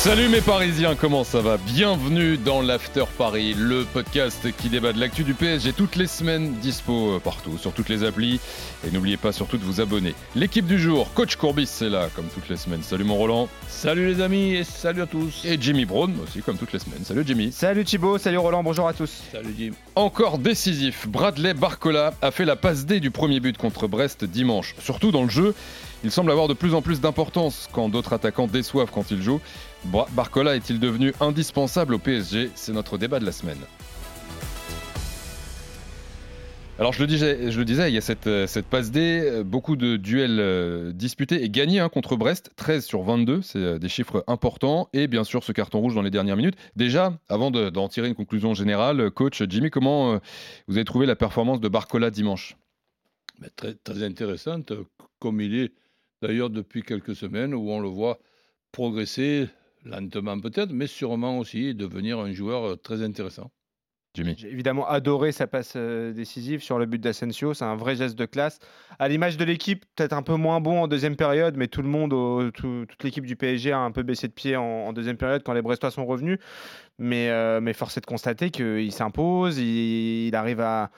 Salut mes Parisiens, comment ça va? Bienvenue dans l'After Paris, le podcast qui débat de l'actu du PSG toutes les semaines, dispo euh, partout, sur toutes les applis. Et n'oubliez pas surtout de vous abonner. L'équipe du jour, Coach Courbis, c'est là, comme toutes les semaines. Salut mon Roland. Salut les amis et salut à tous. Et Jimmy Brown aussi, comme toutes les semaines. Salut Jimmy. Salut Thibaut, salut Roland, bonjour à tous. Salut Jim. Encore décisif, Bradley Barcola a fait la passe D du premier but contre Brest dimanche. Surtout dans le jeu, il semble avoir de plus en plus d'importance quand d'autres attaquants déçoivent quand il joue. Barcola est-il devenu indispensable au PSG C'est notre débat de la semaine. Alors je le disais, il y a cette, euh, passe D, euh, beaucoup de duels euh, disputés et gagnés hein, contre Brest, 13 sur 22, c'est des chiffres importants, et bien sûr ce carton rouge dans les dernières minutes. Déjà, avant d'en tirer une conclusion générale, coach Jimmy, comment vous avez trouvé la performance de Barcola dimanche? Très intéressante, comme il est d'ailleurs depuis quelques semaines, où on le voit progresser lentement peut-être, mais sûrement aussi devenir un joueur euh, très intéressant. Jimmy. J'ai évidemment adoré sa passe euh, décisive sur le but d'Asensio. C'est un vrai geste de classe. À l'image de l'équipe, peut-être un peu moins bon en deuxième période, mais tout le monde, toute l'équipe du PSG a un peu baissé de pied en, deuxième période quand les Brestois sont revenus. Mais, euh, mais force est de constater qu'il s'impose, il, arrive à,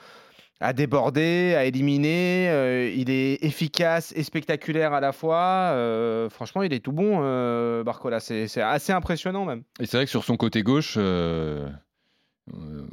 à déborder, à éliminer. Euh, il est efficace et spectaculaire à la fois. Euh, franchement, il est tout bon, euh, Barcola. C'est assez impressionnant même. Et c'est vrai que sur son côté gauche, on,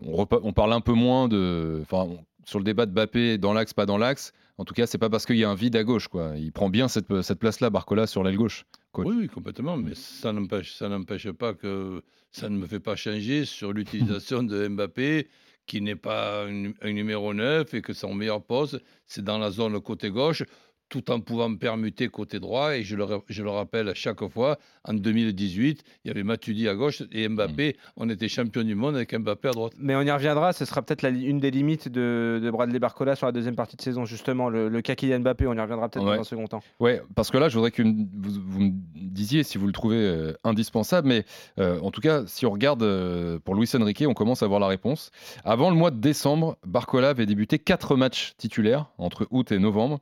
on, parle un peu moins de. Enfin, sur le débat de Bappé dans l'axe, pas dans l'axe. En tout cas, c'est pas parce qu'il y a un vide à gauche. Quoi. Il prend bien cette, cette place-là, Barcola, sur l'aile gauche. Oui, oui, complètement. Mais ça n'empêche pas que ça ne me fait pas changer sur l'utilisation de Mbappé qui n'est pas un, numéro 9 et que son meilleur poste, c'est dans la zone côté gauche tout en pouvant permuter côté droit. Et je le, je le rappelle à chaque fois, en 2018, il y avait Matuidi à gauche et Mbappé. Mm. On était champion du monde avec Mbappé à droite. Mais on y reviendra. Ce sera peut-être une des limites de, de, Bradley Barcola sur la deuxième partie de saison, justement. Le, le cas Mbappé, on y reviendra peut-être dans un second temps. Oui, parce que là, je voudrais que vous, vous, me disiez si vous le trouvez euh, indispensable. Mais euh, en tout cas, si on regarde euh, pour Luis Enrique, on commence à avoir la réponse. Avant le mois de décembre, Barcola avait débuté quatre matchs titulaires entre août et novembre.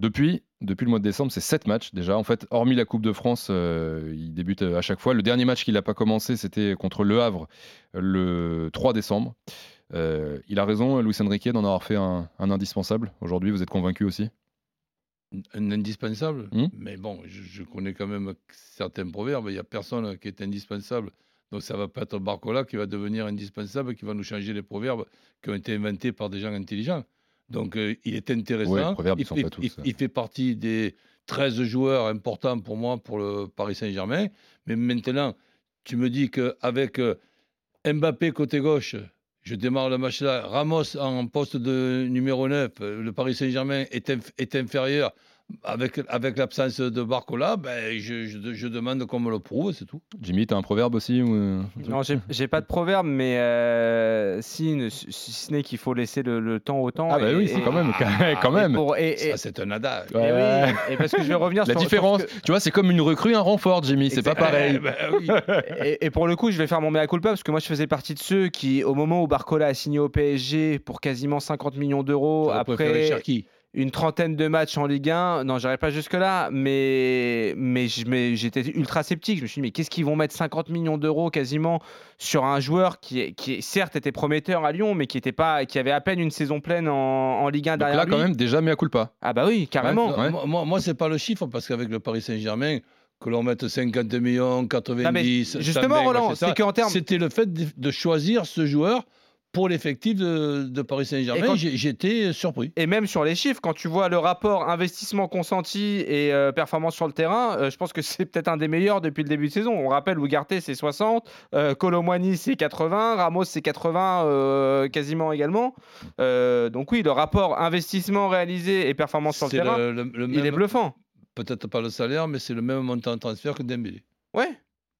Depuis, depuis le mois de décembre, c'est 7 matchs déjà. En fait, hormis la Coupe de France, euh, il débute euh, à chaque fois. Le dernier match qu'il n'a pas commencé, c'était contre Le Havre le 3 décembre. Euh, il a raison, Luis Enrique, d'en avoir fait un, indispensable. Aujourd'hui, vous êtes convaincu aussi? Un indispensable? Hmm? Mais bon, je, connais quand même certains proverbes. Il n'y a personne qui est indispensable. Donc ça va pas être Barcola qui va devenir indispensable, qui va nous changer les proverbes qui ont été inventés par des gens intelligents. Donc euh, il est intéressant. il, fait, partie des 13 joueurs importants pour moi pour le Paris Saint-Germain. Mais maintenant, tu me dis qu'avec euh, Mbappé côté gauche, je démarre le match là, Ramos en poste de numéro 9, euh, le Paris Saint-Germain est, est inférieur avec, avec l'absence de Barcola, ben, je, je, demande qu'on me le prouve, c'est tout. Jimmy, tu as un proverbe aussi ou... Euh, non, j'ai pas de proverbe, mais euh, si, si, ce n'est qu'il faut laisser le, temps au temps. Ah, bah oui, c'est quand même. quand même. Ça, c'est un adage. Et, oui, et parce que je vais revenir La différence, tu vois, c'est comme une recrue, un renfort, Jimmy, c'est pas pareil. Bah et, pour le coup, je vais faire mon mea culpa, parce que moi, je faisais partie de ceux qui, au moment où Barcola a signé au PSG pour quasiment 50 millions d'euros, après une trentaine de matchs en Ligue 1. Non, j'arrive pas jusque-là, mais, mais, j'étais ultra sceptique. Je me suis dit, mais qu'est-ce qu'ils vont mettre 50 millions d'euros quasiment sur un joueur qui, qui, certes, était prometteur à Lyon, mais qui, était pas, qui avait à peine une saison pleine en, Ligue 1 derrière Donc là, quand même, déjà mis à culpa. Ah bah oui, carrément. Moi, moi, c'est pas le chiffre, parce qu'avec le Paris Saint-Germain, que l'on mette 50 millions, 90, justement, Roland, c'est qu'en termes... C'était le fait de choisir ce joueur pour l'effectif de, Paris Saint-Germain, j'étais surpris. Et même sur les chiffres, quand tu vois le rapport investissement consenti et euh, performance sur le terrain, euh, je pense que c'est peut-être un des meilleurs depuis le début de saison. On rappelle, Ougarté, c'est 60, euh, c'est 80, Ramos, c'est 80 euh, quasiment également. donc oui, le rapport investissement réalisé et performance sur le terrain, il est bluffant. Peut-être pas le salaire, mais c'est le même montant de transfert que Dembélé. Ouais,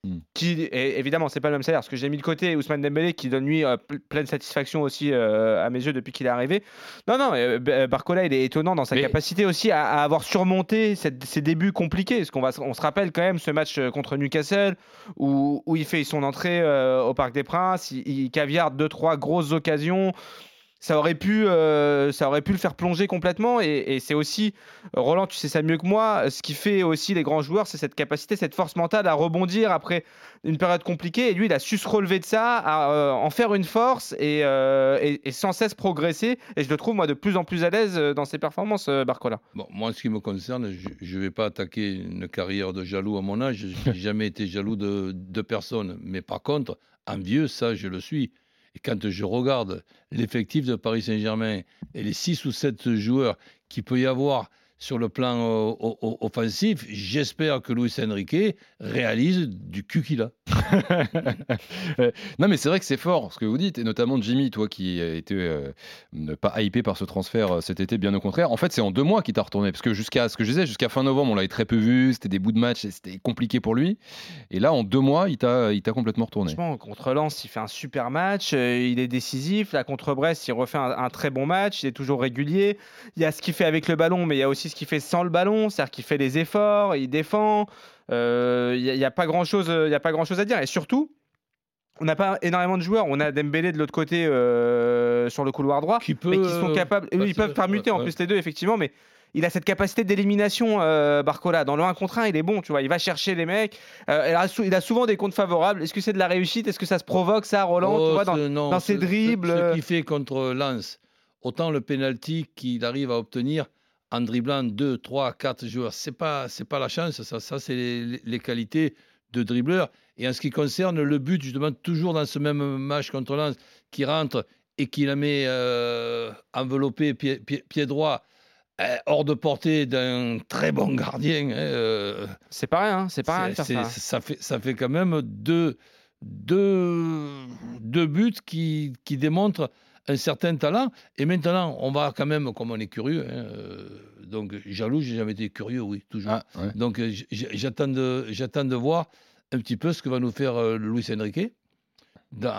Hmm. Qui, et évidemment, c'est pas le même salaire. Ce que j'ai mis de côté Ousmane Dembélé, qui donne lui euh, pleine satisfaction aussi euh, à mes yeux depuis qu'il est arrivé. Non, non, euh, Barcola, il est étonnant dans sa capacité aussi à, avoir surmonté ces débuts compliqués. Parce qu'on on se rappelle quand même ce match contre Newcastle où, où il fait son entrée au Parc des Princes, il, il caviarde deux trois grosses occasions ça aurait pu, euh, ça aurait pu le faire plonger complètement. Et, c'est aussi, Roland, tu sais ça mieux que moi, ce qui fait aussi les grands joueurs, c'est cette capacité, cette force mentale à rebondir après une période compliquée. Et lui, il a su se relever de ça, à euh, en faire une force euh, et, sans cesse progresser. Et je le trouve, moi, de plus en plus à l'aise dans ses performances, Barcola. Bon, moi, ce qui me concerne, je ne vais pas attaquer une carrière de jaloux à mon âge. Je n'ai jamais été jaloux de, de personne. Mais par contre, envieux, ça, je le suis. Et quand je regarde l'effectif de Paris Saint-Germain et les 6 ou 7 joueurs qu'il peut y avoir sur le plan offensif, j'espère que Luis Enrique réalise du cul qu'il a. non, mais c'est vrai que c'est fort ce que vous dites, et notamment Jimmy, toi qui a été euh, pas hypé par ce transfert euh, cet été, bien au contraire. En fait, c'est en deux mois qu'il t'a retourné, parce que jusqu'à ce que je disais, jusqu'à fin novembre, on l'avait très peu vu, c'était des bouts de match, c'était compliqué pour lui. Et là, en deux mois, il t'a, il t'a complètement retourné. contre Lens, il fait un super match, euh, il est décisif. Là, contre Brest, il refait un, un, très bon match, il est toujours régulier. Il y a ce qu'il fait avec le ballon, mais il y a aussi ce qu'il fait sans le ballon, c'est-à-dire qu'il fait des efforts, il défend. Il euh, n'y a, pas grand-chose grand à dire. Et surtout, on n'a pas énormément de joueurs. On a Dembélé de l'autre côté euh, sur le couloir droit, qui mais qui sont capables. ils peuvent permuter en plus les deux, effectivement, mais il a cette capacité d'élimination, euh, Barcola. Dans le 1 contre 1, il est bon, tu vois. Il va chercher les mecs. il, a souvent des comptes favorables. Est-ce que c'est de la réussite? Est-ce que ça se provoque, ça, Roland tu oh, vois, dans, ses dribbles? Ce, qu'il fait contre Lens, autant le penalty qu'il arrive à obtenir en dribblant 2, 3, 4 joueurs. Ce n'est pas, pas la chance, ça, ça c'est les, qualités de dribbleur. Et en ce qui concerne le but, justement, toujours dans ce même match contre Lens, qui rentre et qui la met euh, enveloppé pied, pied, droit, euh, hors de portée d'un très bon gardien. Hein, euh, c'est pas rien, c'est pas rien ça. ça. fait, ça fait quand même deux, deux, deux buts qui, qui démontrent un certain talent. Et maintenant, on va quand même, comme on est curieux, hein, euh, donc jaloux, j'ai jamais été curieux, oui, toujours. Ah, donc euh, j'attends de, j'attends de voir un petit peu ce que va nous faire euh, Luis Enrique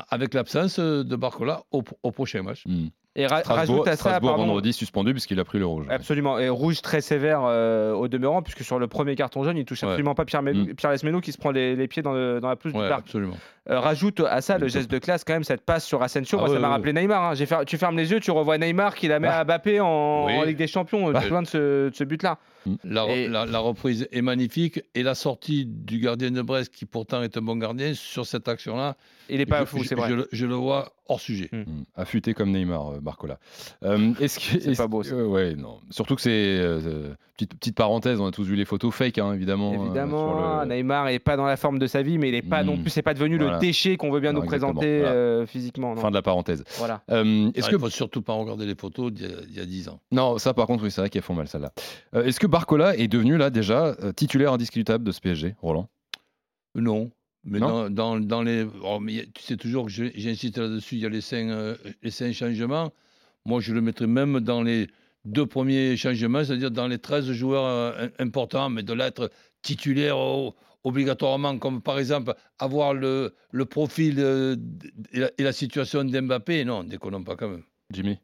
avec l'absence de Barcola au, prochain match. Hmm. Et rajoute à ça, vendredi suspendu puisqu'il a pris le rouge. Absolument, et rouge très sévère euh, au demeurant, puisque sur le premier carton jaune, il touche absolument pas Pierre, mm. Pierre Lesmeno qui se prend les, pieds dans, la pelouse du parc. Absolument. Euh, rajoute à ça le geste de classe quand même, cette passe sur Asensio, ah moi, ça m'a rappelé Neymar. Hein. tu fermes les yeux, tu revois Neymar qui la met à Mbappé en, Ligue des Champions, bah. loin de ce, but-là. Mm. La, reprise est magnifique et la sortie du gardien de Brest, qui pourtant est un bon gardien, sur cette action-là, il n'est pas fou, c'est vrai. Je, le vois hors sujet. Mm. Affûté comme Neymar, euh, Barcola. Euh, est-ce que c'est pas beau euh, ouais, non. Surtout que c'est euh, petite, petite parenthèse, on a tous vu les photos fake, hein, évidemment. Évidemment, Neymar est pas dans la forme de sa vie, mais il est pas non plus, c'est pas devenu le déchet qu'on veut bien nous présenter physiquement. Fin de la parenthèse. Voilà. est-ce que faut surtout pas regarder les photos d'il y, a 10 ans Non, ça par contre, oui, c'est vrai qu'elles font mal celle-là. est-ce que Barcola est devenu là déjà titulaire indiscutable de ce PSG, Roland? Non. Mais dans, dans, les. Oh, tu sais toujours que j'insiste là-dessus, il y a les cinq, les cinq changements. Moi, je le mettrais même dans les deux premiers changements, c'est-à-dire dans les 13 joueurs euh, importants, mais de l'être titulaire obligatoirement, comme par exemple avoir le, le profil et, la, et, la, situation d'Mbappé. Non, déconnons pas quand même. Jimmy?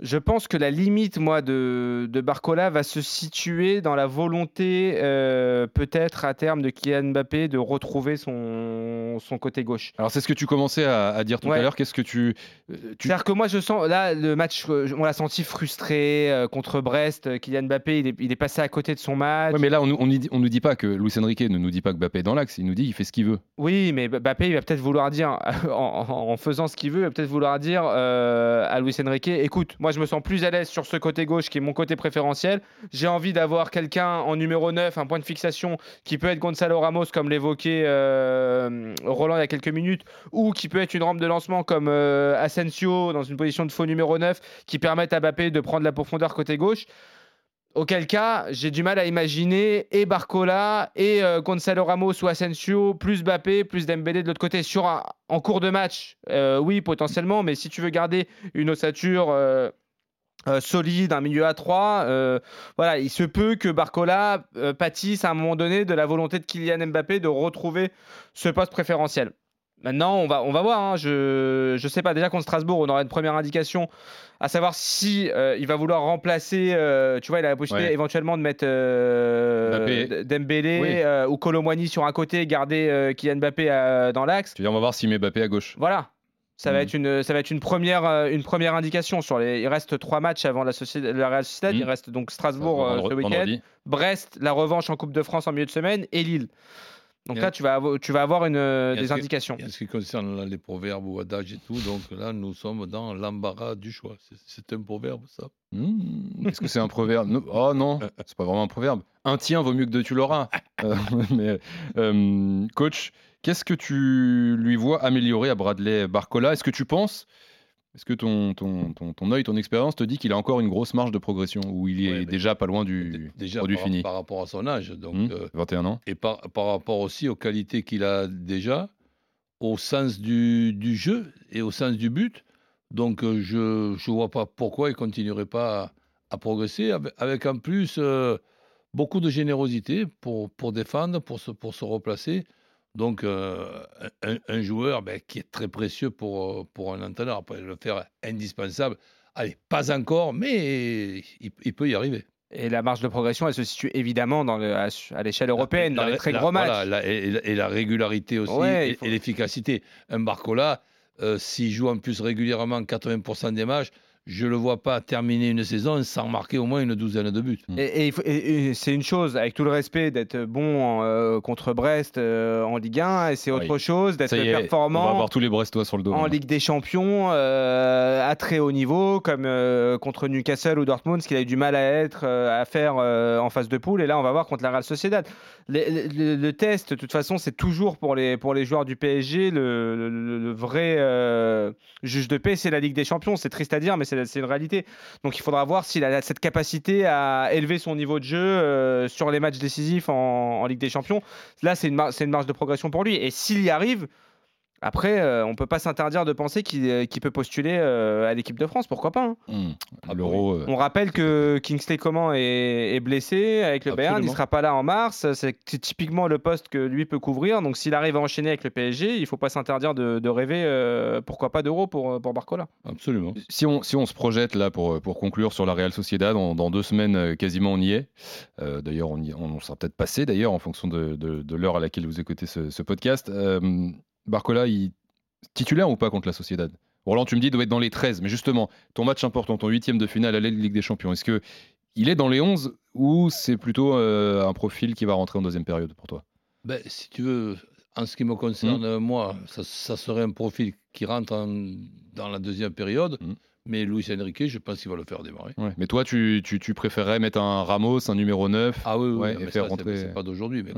Je pense que la limite, moi, de, de Barcola va se situer dans la volonté, euh, peut-être à terme, de Kylian Mbappé de retrouver son, son côté gauche. Alors, c'est ce que tu commençais à, dire tout à l'heure. Qu'est-ce que tu. Euh, tu... C'est-à-dire que moi, je sens. Là, le match, euh, on l'a senti frustré contre Brest. Kylian Mbappé, il est, il est, passé à côté de son match. Oui, mais là, on, on, on nous dit pas que Luis Enrique ne nous dit pas que Mbappé est dans l'axe. Il nous dit qu'il fait ce qu'il veut. Oui, mais Mbappé, il va peut-être vouloir dire, en, en, faisant ce qu'il veut, il va peut-être vouloir dire à Luis Enrique écoute, moi, je me sens plus à l'aise sur ce côté gauche qui est mon côté préférentiel. J'ai envie d'avoir quelqu'un en numéro 9, un point de fixation qui peut être Gonzalo Ramos, comme l'évoquait euh, Roland il y a quelques minutes, ou qui peut être une rampe de lancement comme euh, Asensio dans une position de faux numéro 9 qui permettent à Mbappé de prendre la profondeur côté gauche. Auquel cas, j'ai du mal à imaginer et Barcola et euh, Gonzalo Ramos ou Asensio, plus Mbappé, plus Dembélé de l'autre côté. Sur en cours de match, euh, oui, potentiellement, mais si tu veux garder une ossature euh, euh, solide, un milieu à 3. Euh, voilà, il se peut que Barcola pâtisse à un moment donné de la volonté de Kylian Mbappé de retrouver ce poste préférentiel. Maintenant, on va, on va voir. Hein. Je ne sais pas. Déjà contre Strasbourg, on aura une première indication, à savoir si il va vouloir remplacer. tu vois, il a la possibilité éventuellement de mettre Dembélé ou Colomwani sur un côté, et garder Kylian Mbappé dans l'axe. Tu veux dire, on va voir s'il met Mbappé à gauche. Voilà. Ça va, mm. être une, ça va être une première, euh, une première indication. Sur les, il reste trois matchs avant la, la Real Sociedad. Mm. Il reste donc Strasbourg euh, ce week-end, Brest, la revanche en Coupe de France en milieu de semaine et Lille. Donc là, tu vas, avoir, tu vas avoir une, des indications. en ce qui concerne les proverbes ou adages et tout, donc là, nous sommes dans l'embarras du choix. C'est un proverbe, ça mm. Est-ce que c'est un proverbe? Oh non, c'est pas vraiment un proverbe. Un tien vaut mieux que deux, tu l'auras. Euh, mais, coach, Qu'est-ce que tu lui vois améliorer à Bradley Barcola? Est-ce que tu penses, est-ce que ton, ton, ton, ton œil, ton expérience te dit qu'il a encore une grosse marge de progression ou il est déjà pas loin du déjà produit par, fini? Par rapport à son âge, donc 21 mmh, euh, ans. Et par, par, rapport aussi aux qualités qu'il a déjà, au sens du, du, jeu et au sens du but. Donc euh, je ne vois pas pourquoi il ne continuerait pas à, progresser, avec, en plus euh, beaucoup de générosité pour, pour défendre, pour se, pour se replacer. Donc, euh, un, joueur ben, qui est très précieux pour, euh, pour un entraîneur, après le faire indispensable, allez, pas encore, mais il, peut y arriver. Et la marge de progression, elle se situe évidemment dans le, à, l'échelle européenne, dans les très gros matchs. et, la régularité aussi, et, l'efficacité. Un Barcola, euh, s'il joue en plus régulièrement 80% des matchs, je ne le vois pas terminer une saison sans marquer au moins une douzaine de buts. Et, c'est une chose, avec tout le respect, d'être bon euh, contre Brest euh, en Ligue 1, et c'est autre chose d'être performant. On va avoir tous les Brestois sur le dos. En Ligue des Champions, euh, à très haut niveau, comme contre Newcastle ou Dortmund, ce qu'il a eu du mal à être, à faire en phase de poule. Et là, on va voir contre la Real Sociedad. Le, test, de toute façon, c'est toujours pour les, pour les joueurs du PSG, le, vrai juge de paix, c'est la Ligue des Champions. C'est triste à dire, mais c'est c'est une réalité. Donc il faudra voir s'il a cette capacité à élever son niveau de jeu euh, sur les matchs décisifs en, Ligue des Champions. Là, c'est une, une marge de progression pour lui. Et s'il y arrive, après, euh, on ne peut pas s'interdire de penser qu'il euh, peut postuler euh, à l'équipe de France, pourquoi pas hein. mmh. ah, L'Euro. On rappelle que Kingsley Coman est, blessé avec le Bayern, il ne sera pas là en mars. C'est typiquement le poste que lui peut couvrir. Donc s'il arrive à enchaîner avec le PSG, il ne faut pas s'interdire de, rêver, pourquoi pas d'Euro pour, pour Barcola. Absolument. Si on, si on se projette là pour, pour conclure sur la Real Sociedad, dans, deux semaines quasiment on y est. d'ailleurs, on, on, sera peut-être passé d'ailleurs en fonction de, de, l'heure à laquelle vous écoutez ce, ce podcast. Barcola, il... titulaire ou pas contre la Sociedad? Roland, tu me dis, il doit être dans les 13, mais justement, ton match important, ton huitième de finale à la Ligue des Champions, est-ce que il est dans les 11 ou c'est plutôt euh, un profil qui va rentrer en deuxième période pour toi? Ben, Si tu veux, en ce qui me concerne, hmm. moi, ça, serait un profil qui rentre dans la deuxième période. Hmm. Mais Luis Enrique, je pense qu'il va le faire démarrer. Mais toi, tu, tu, préférerais mettre un Ramos, un numéro 9 Ah oui, oui et faire rentrer. C'est pas d'aujourd'hui, mais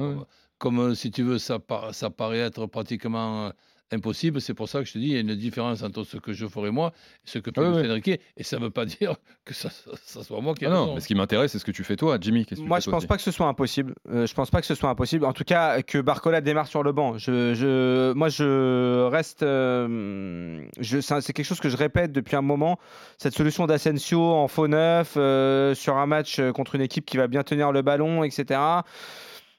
comme, si tu veux, ça, ça paraît être pratiquement euh, impossible. C'est pour ça que je te dis, il y a une différence entre ce que je ferai moi et ce que peut faire Enrique. Et ça ne veut pas dire que ça, ça soit moi qui ai ah Non, mais ce qui m'intéresse, c'est ce que tu fais toi, Jimmy. moi, je ne pense pas que ce soit impossible. Euh, je pense pas que ce soit impossible. En tout cas, que Barcola démarre sur le banc. Je, je moi, je reste. je, c'est quelque chose que je répète depuis un moment. Cette solution d'Asensio en faux neuf sur un match contre une équipe qui va bien tenir le ballon, etc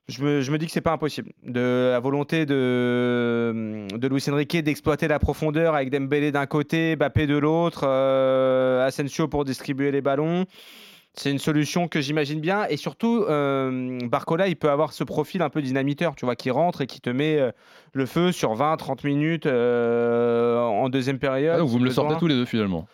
je me, je me, dis que c'est pas impossible. De la volonté de, de Luis Enrique d'exploiter la profondeur avec Dembélé d'un côté, Bappé de l'autre, euh, Asensio pour distribuer les ballons. C'est une solution que j'imagine bien. Et surtout, euh, Barcola, il peut avoir ce profil un peu dynamiteur, tu vois, qui rentre et qui te met euh, le feu sur 20-30 minutes en deuxième période. Ah, vous me le sortez tous les deux finalement.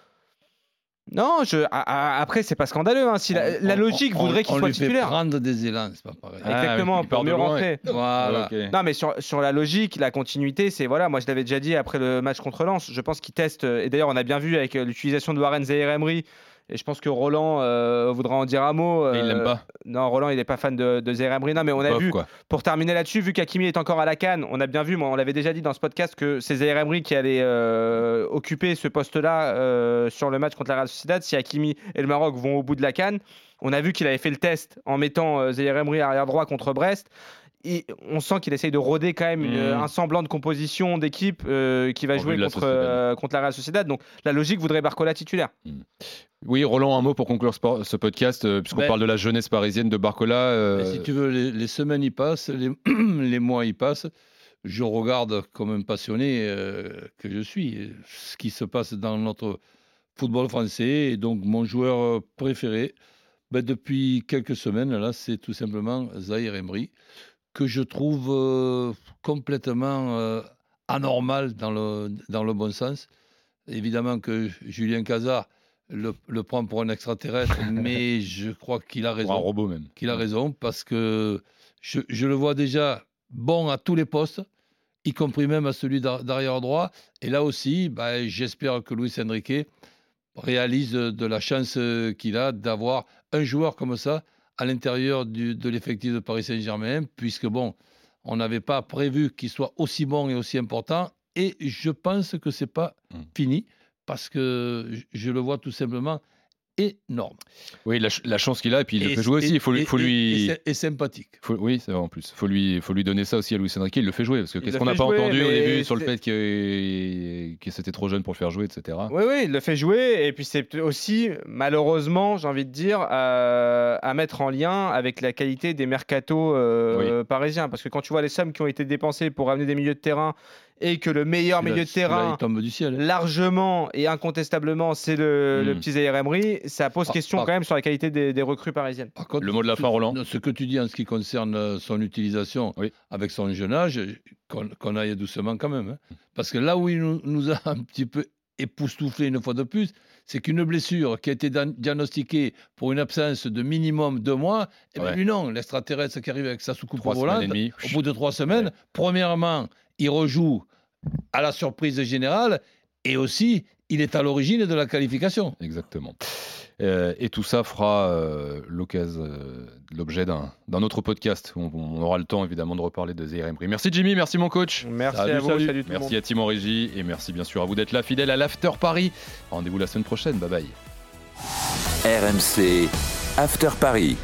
Non, je, après, c'est pas scandaleux. Hein. Si la, logique voudrait qu'il soit titulaire. Fait prendre des élans, c'est pas pareil. Exactement, ah, pour mieux rentrer. Voilà. Non, mais sur, sur la logique, la continuité, c'est voilà, moi je l'avais déjà dit après le match contre Lens, je pense qu'il teste, et d'ailleurs on a bien vu avec l'utilisation de Warren Zaire Emery et je pense que Roland euh, voudra en dire un mot. il l'aime pas. Euh, non, Roland, il n'est pas fan de, de mais on a vu, pour terminer là-dessus, vu qu'Akimi est encore à la canne, on a bien vu, moi, on l'avait déjà dit dans ce podcast, que c'est Zaire qui allait euh, occuper ce poste-là sur le match contre la Real Sociedad. Si Hakimi et le Maroc vont au bout de la canne, on a vu qu'il avait fait le test en mettant Zaire arrière droit contre Brest on sent qu'il essaye de roder quand même mmh. un semblant de composition d'équipe qui va jouer contre, contre la Real Sociedad. Donc la logique voudrait Barcola titulaire. Mmh. Oui, Roland, un mot pour conclure ce podcast, euh, puisqu'on Ben- parle de la jeunesse parisienne de Barcola. euh, Mais si tu veux, les, les semaines y passent, les, les mois y passent. Je regarde comme un passionné euh, que je suis ce qui se passe dans notre football français. Et donc, mon joueur préféré, ben, depuis quelques semaines, là, c'est tout simplement Zahir Emery, que je trouve euh, complètement anormal dans le, dans le bon sens. Évidemment que Julien Cazard le, le prend pour un extraterrestre, mais je crois qu'il a pour raison un robot même. qu'il a raison parce que je, je le vois déjà bon à tous les postes, y compris même à celui d'ar- d'arrière droit. Et là aussi, bah, j'espère que Luis Enrique réalise de la chance qu'il a d'avoir un joueur comme ça à l'intérieur de l'effectif de Paris Saint-Germain, puisque bon, on n'avait pas prévu qu'il soit aussi bon et aussi important. Et je pense que c'est pas Mm. fini parce que je- le vois tout simplement énorme. Oui, la, ch- la chance qu'il a, et puis il le fait jouer aussi. Il faut, lui- et- faut et- lui. et sy- et sympathique. faut- oui, c'est vrai en plus. Faut lui, faut lui donner ça aussi à Luis Enrique. Il le fait jouer parce que Il qu'est-ce qu'on n'a pas jouer, entendu au début sur le fait que, que c'était trop jeune pour le faire jouer, etc. Oui, oui, il le fait jouer. Et puis c'est aussi, malheureusement, j'ai envie de dire, euh, à mettre en lien avec la qualité des mercatos euh, parisiens. Parce que quand tu vois les sommes qui ont été dépensées pour amener des milieux de terrain et que le meilleur milieu de terrain, il tombe du ciel. largement et incontestablement, c'est le, le Mm. petit Zaire Emery, ça pose question quand même sur la qualité des, des recrues parisiennes. Par contre, Le mot de la fin, Roland. Ce que tu dis en ce qui concerne euh, son utilisation Oui. avec son jeune âge, qu'on aille doucement quand même. hein. Parce que là où il nous, nous a un petit peu époustouflé une fois de plus, c'est qu'une blessure qui a été diagnostiquée pour une absence de minimum deux mois, et bien Ouais. lui non, l'extraterrestre qui arrive avec sa soucoupe volante, au bout de trois semaines, premièrement, il rejoue à la surprise générale, et aussi, il est à l'origine de la qualification. Exactement. Euh, et tout ça fera euh, l'occasion, euh, l'objet d'un autre podcast. où On, on aura le temps évidemment de reparler de Zaire Emery. Merci Jimmy, merci mon coach. Merci Salut, à vous, salut. salut tout le monde. Merci à Tim en régie et merci bien sûr à vous d'être là, fidèle à l'After Paris. Rendez-vous la semaine prochaine. Bye bye. RMC After Paris.